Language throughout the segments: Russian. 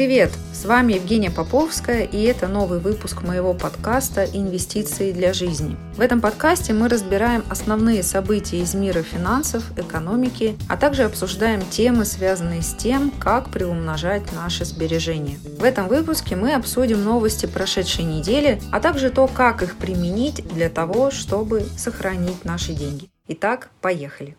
Привет! С вами Евгения Поповская, и это новый выпуск моего подкаста «Инвестиции для жизни». В этом подкасте мы разбираем основные события из мира финансов, экономики, а также обсуждаем темы, связанные с тем, как приумножать наши сбережения. В этом выпуске мы обсудим новости прошедшей недели, а также то, как их применить для того, чтобы сохранить наши деньги. Итак, поехали!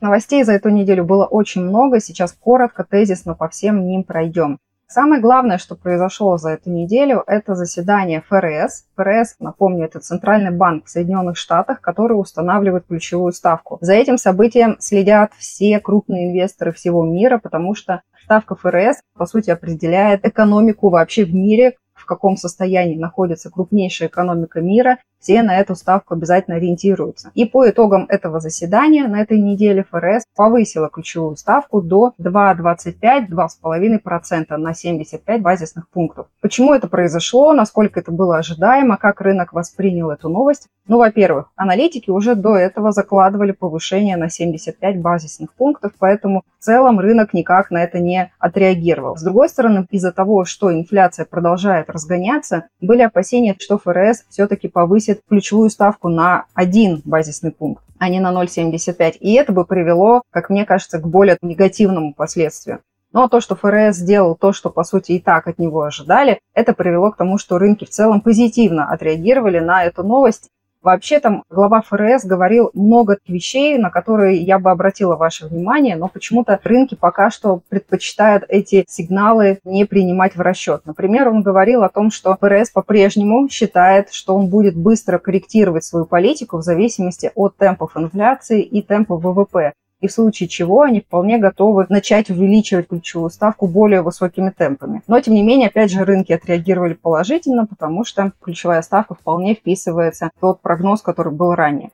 Новостей за эту неделю было очень много, сейчас коротко, тезисно по всем ним пройдем. Самое главное, что произошло за эту неделю, это заседание ФРС. ФРС, напомню, это Центральный банк в Соединенных Штатах, который устанавливает ключевую ставку. За этим событием следят все крупные инвесторы всего мира, потому что ставка ФРС, по сути, определяет экономику вообще в мире, в каком состоянии находится крупнейшая экономика мира все на эту ставку обязательно ориентируются. И по итогам этого заседания на этой неделе ФРС повысила ключевую ставку до 2,25-2,5% на 75 базисных пунктов. Почему это произошло, насколько это было ожидаемо, как рынок воспринял эту новость? Ну, во-первых, аналитики уже до этого закладывали повышение на 75 базисных пунктов, поэтому в целом рынок никак на это не отреагировал. С другой стороны, из-за того, что инфляция продолжает разгоняться, были опасения, что ФРС все-таки повысит повысит ключевую ставку на один базисный пункт, а не на 0,75. И это бы привело, как мне кажется, к более негативному последствию. Но то, что ФРС сделал то, что, по сути, и так от него ожидали, это привело к тому, что рынки в целом позитивно отреагировали на эту новость Вообще там глава ФРС говорил много вещей, на которые я бы обратила ваше внимание, но почему-то рынки пока что предпочитают эти сигналы не принимать в расчет. Например, он говорил о том, что ФРС по-прежнему считает, что он будет быстро корректировать свою политику в зависимости от темпов инфляции и темпов ВВП и в случае чего они вполне готовы начать увеличивать ключевую ставку более высокими темпами. Но, тем не менее, опять же, рынки отреагировали положительно, потому что ключевая ставка вполне вписывается в тот прогноз, который был ранее.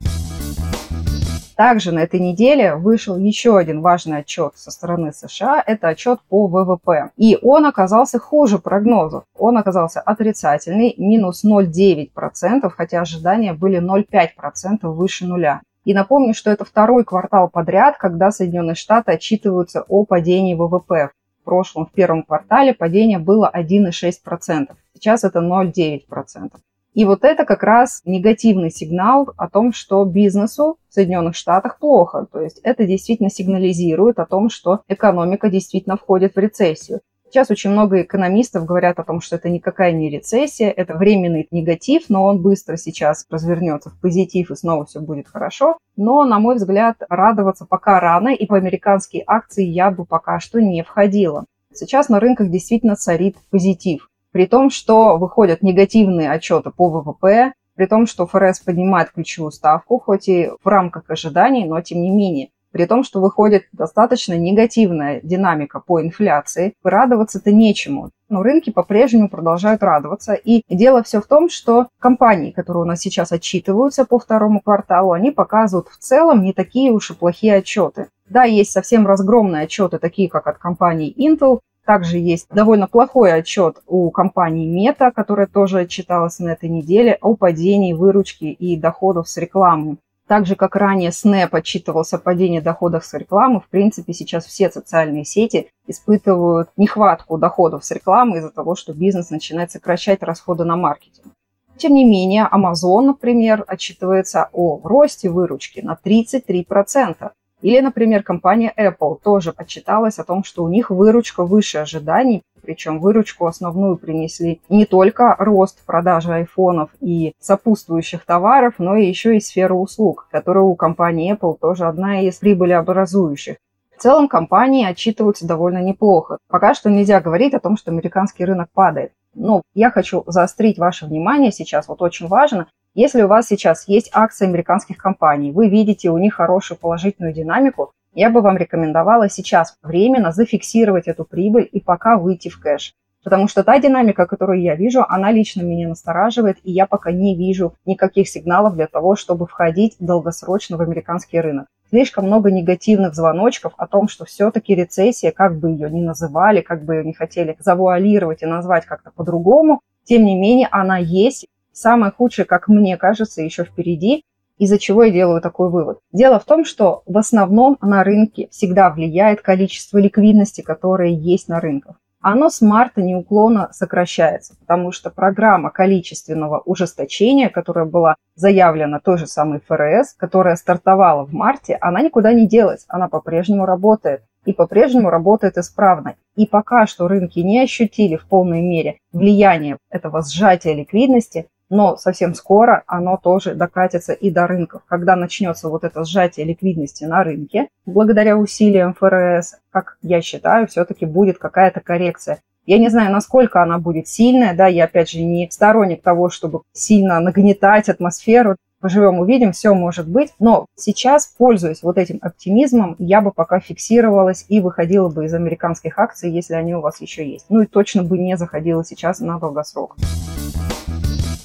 Также на этой неделе вышел еще один важный отчет со стороны США. Это отчет по ВВП. И он оказался хуже прогнозов. Он оказался отрицательный, минус 0,9%, хотя ожидания были 0,5% выше нуля. И напомню, что это второй квартал подряд, когда Соединенные Штаты отчитываются о падении ВВП. В прошлом, в первом квартале падение было 1,6%. Сейчас это 0,9%. И вот это как раз негативный сигнал о том, что бизнесу в Соединенных Штатах плохо. То есть это действительно сигнализирует о том, что экономика действительно входит в рецессию. Сейчас очень много экономистов говорят о том, что это никакая не рецессия, это временный негатив, но он быстро сейчас развернется в позитив и снова все будет хорошо. Но, на мой взгляд, радоваться пока рано, и по американские акции я бы пока что не входила. Сейчас на рынках действительно царит позитив. При том, что выходят негативные отчеты по ВВП, при том, что ФРС поднимает ключевую ставку, хоть и в рамках ожиданий, но тем не менее при том, что выходит достаточно негативная динамика по инфляции, радоваться-то нечему. Но рынки по-прежнему продолжают радоваться. И дело все в том, что компании, которые у нас сейчас отчитываются по второму кварталу, они показывают в целом не такие уж и плохие отчеты. Да, есть совсем разгромные отчеты, такие как от компании Intel, также есть довольно плохой отчет у компании Meta, которая тоже отчиталась на этой неделе о падении выручки и доходов с рекламы. Так же, как ранее Snap отчитывался падение доходов с рекламы, в принципе, сейчас все социальные сети испытывают нехватку доходов с рекламы из-за того, что бизнес начинает сокращать расходы на маркетинг. Тем не менее, Amazon, например, отчитывается о росте выручки на 33%. Или, например, компания Apple тоже отчиталась о том, что у них выручка выше ожиданий, причем выручку основную принесли не только рост продажи айфонов и сопутствующих товаров, но и еще и сфера услуг, которая у компании Apple тоже одна из прибылеобразующих. В целом компании отчитываются довольно неплохо. Пока что нельзя говорить о том, что американский рынок падает. Но я хочу заострить ваше внимание сейчас, вот очень важно, если у вас сейчас есть акции американских компаний, вы видите у них хорошую положительную динамику, я бы вам рекомендовала сейчас временно зафиксировать эту прибыль и пока выйти в кэш. Потому что та динамика, которую я вижу, она лично меня настораживает, и я пока не вижу никаких сигналов для того, чтобы входить долгосрочно в американский рынок. Слишком много негативных звоночков о том, что все-таки рецессия, как бы ее ни называли, как бы ее не хотели завуалировать и назвать как-то по-другому, Тем не менее, она есть. Самое худшее, как мне кажется, еще впереди. Из-за чего я делаю такой вывод? Дело в том, что в основном на рынке всегда влияет количество ликвидности, которое есть на рынках оно с марта неуклонно сокращается, потому что программа количественного ужесточения, которая была заявлена той же самой ФРС, которая стартовала в марте, она никуда не делась, она по-прежнему работает и по-прежнему работает исправно. И пока что рынки не ощутили в полной мере влияние этого сжатия ликвидности, но совсем скоро оно тоже докатится и до рынков. Когда начнется вот это сжатие ликвидности на рынке, благодаря усилиям ФРС, как я считаю, все-таки будет какая-то коррекция. Я не знаю, насколько она будет сильная, да, я опять же не сторонник того, чтобы сильно нагнетать атмосферу. Поживем, увидим, все может быть. Но сейчас, пользуясь вот этим оптимизмом, я бы пока фиксировалась и выходила бы из американских акций, если они у вас еще есть. Ну и точно бы не заходила сейчас на долгосрок.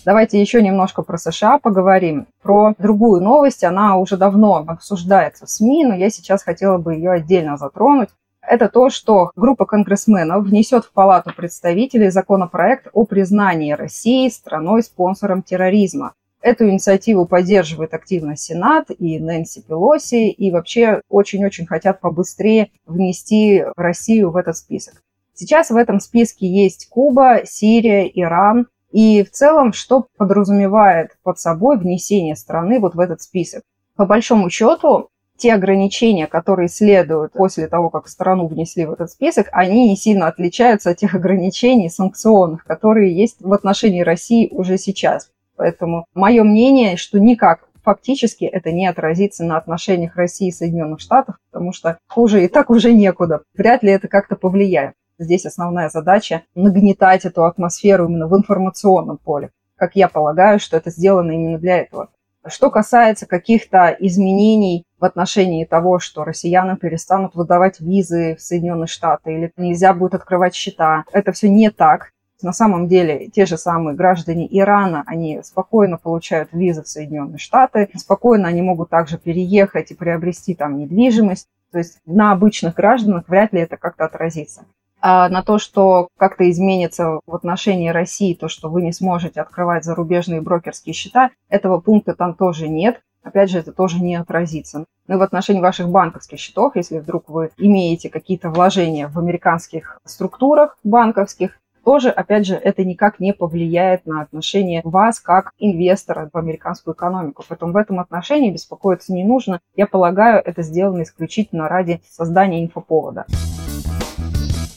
Давайте еще немножко про США поговорим. Про другую новость, она уже давно обсуждается в СМИ, но я сейчас хотела бы ее отдельно затронуть. Это то, что группа конгрессменов внесет в Палату представителей законопроект о признании России страной-спонсором терроризма. Эту инициативу поддерживает активно Сенат и Нэнси Пелоси, и вообще очень-очень хотят побыстрее внести Россию в этот список. Сейчас в этом списке есть Куба, Сирия, Иран, и в целом, что подразумевает под собой внесение страны вот в этот список? По большому счету, те ограничения, которые следуют после того, как страну внесли в этот список, они не сильно отличаются от тех ограничений санкционных, которые есть в отношении России уже сейчас. Поэтому мое мнение, что никак фактически это не отразится на отношениях России и Соединенных Штатов, потому что хуже и так уже некуда. Вряд ли это как-то повлияет. Здесь основная задача нагнетать эту атмосферу именно в информационном поле. Как я полагаю, что это сделано именно для этого. Что касается каких-то изменений в отношении того, что россияне перестанут выдавать визы в Соединенные Штаты или нельзя будет открывать счета, это все не так. На самом деле те же самые граждане Ирана, они спокойно получают визы в Соединенные Штаты, спокойно они могут также переехать и приобрести там недвижимость. То есть на обычных гражданах вряд ли это как-то отразится. А на то, что как-то изменится в отношении России, то, что вы не сможете открывать зарубежные брокерские счета, этого пункта там тоже нет. Опять же, это тоже не отразится. Ну и в отношении ваших банковских счетов, если вдруг вы имеете какие-то вложения в американских структурах банковских, тоже, опять же, это никак не повлияет на отношение вас как инвестора в американскую экономику. Поэтому в этом отношении беспокоиться не нужно. Я полагаю, это сделано исключительно ради создания инфоповода.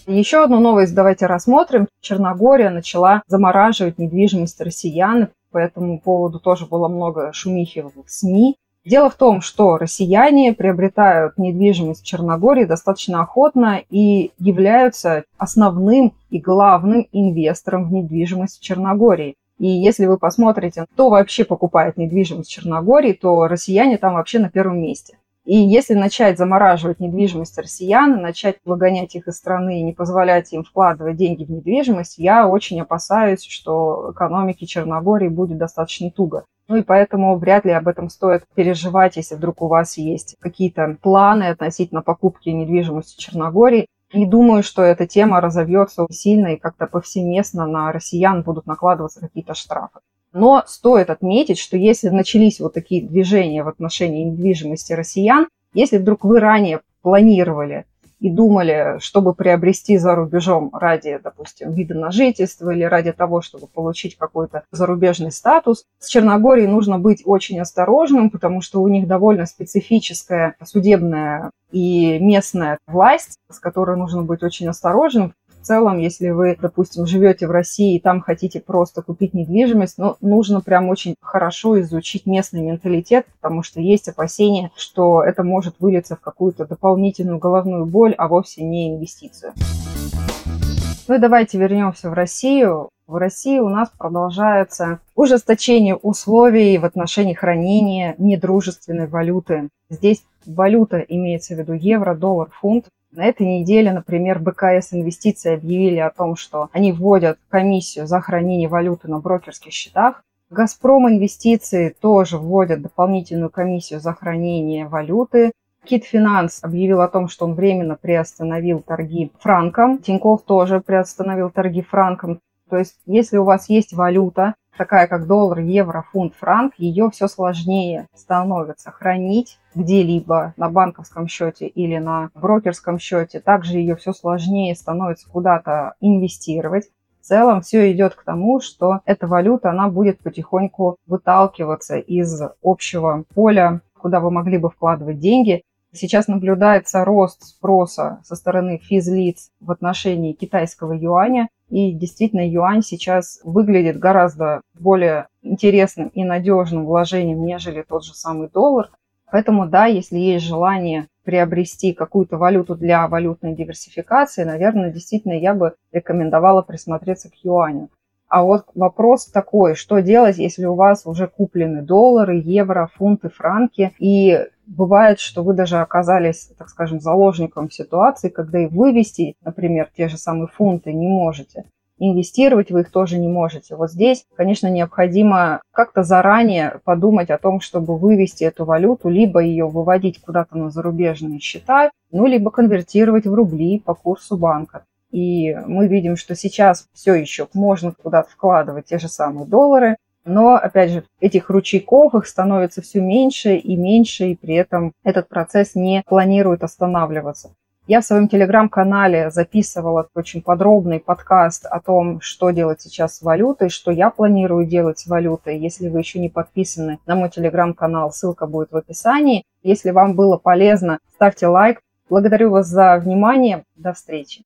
Еще одну новость давайте рассмотрим. Черногория начала замораживать недвижимость россиян. По этому поводу тоже было много шумихи в СМИ. Дело в том, что россияне приобретают недвижимость в Черногории достаточно охотно и являются основным и главным инвестором в недвижимость в Черногории. И если вы посмотрите, кто вообще покупает недвижимость в Черногории, то россияне там вообще на первом месте. И если начать замораживать недвижимость россиян, начать выгонять их из страны и не позволять им вкладывать деньги в недвижимость, я очень опасаюсь, что экономике Черногории будет достаточно туго. Ну и поэтому вряд ли об этом стоит переживать, если вдруг у вас есть какие-то планы относительно покупки недвижимости Черногории. Не думаю, что эта тема разовьется сильно и как-то повсеместно на россиян будут накладываться какие-то штрафы. Но стоит отметить, что если начались вот такие движения в отношении недвижимости россиян, если вдруг вы ранее планировали и думали, чтобы приобрести за рубежом ради, допустим, вида на жительство или ради того, чтобы получить какой-то зарубежный статус, с Черногорией нужно быть очень осторожным, потому что у них довольно специфическая судебная и местная власть, с которой нужно быть очень осторожным в целом, если вы, допустим, живете в России и там хотите просто купить недвижимость, ну, нужно прям очень хорошо изучить местный менталитет, потому что есть опасения, что это может вылиться в какую-то дополнительную головную боль, а вовсе не инвестицию. Ну и давайте вернемся в Россию. В России у нас продолжается ужесточение условий в отношении хранения недружественной валюты. Здесь валюта имеется в виду евро, доллар, фунт. На этой неделе, например, БКС Инвестиции объявили о том, что они вводят комиссию за хранение валюты на брокерских счетах. Газпром Инвестиции тоже вводят дополнительную комиссию за хранение валюты. Кит Финанс объявил о том, что он временно приостановил торги франком. Тиньков тоже приостановил торги франком. То есть, если у вас есть валюта, такая как доллар, евро, фунт, франк, ее все сложнее становится хранить где-либо на банковском счете или на брокерском счете. Также ее все сложнее становится куда-то инвестировать. В целом все идет к тому, что эта валюта, она будет потихоньку выталкиваться из общего поля, куда вы могли бы вкладывать деньги. Сейчас наблюдается рост спроса со стороны физлиц в отношении китайского юаня. И действительно, юань сейчас выглядит гораздо более интересным и надежным вложением, нежели тот же самый доллар. Поэтому, да, если есть желание приобрести какую-то валюту для валютной диверсификации, наверное, действительно я бы рекомендовала присмотреться к юаню. А вот вопрос такой, что делать, если у вас уже куплены доллары, евро, фунты, франки, и бывает, что вы даже оказались, так скажем, заложником ситуации, когда и вывести, например, те же самые фунты не можете инвестировать вы их тоже не можете. Вот здесь, конечно, необходимо как-то заранее подумать о том, чтобы вывести эту валюту, либо ее выводить куда-то на зарубежные счета, ну, либо конвертировать в рубли по курсу банка. И мы видим, что сейчас все еще можно куда-то вкладывать те же самые доллары, но, опять же, этих ручейков их становится все меньше и меньше, и при этом этот процесс не планирует останавливаться. Я в своем телеграм-канале записывала очень подробный подкаст о том, что делать сейчас с валютой, что я планирую делать с валютой. Если вы еще не подписаны на мой телеграм-канал, ссылка будет в описании. Если вам было полезно, ставьте лайк. Благодарю вас за внимание. До встречи.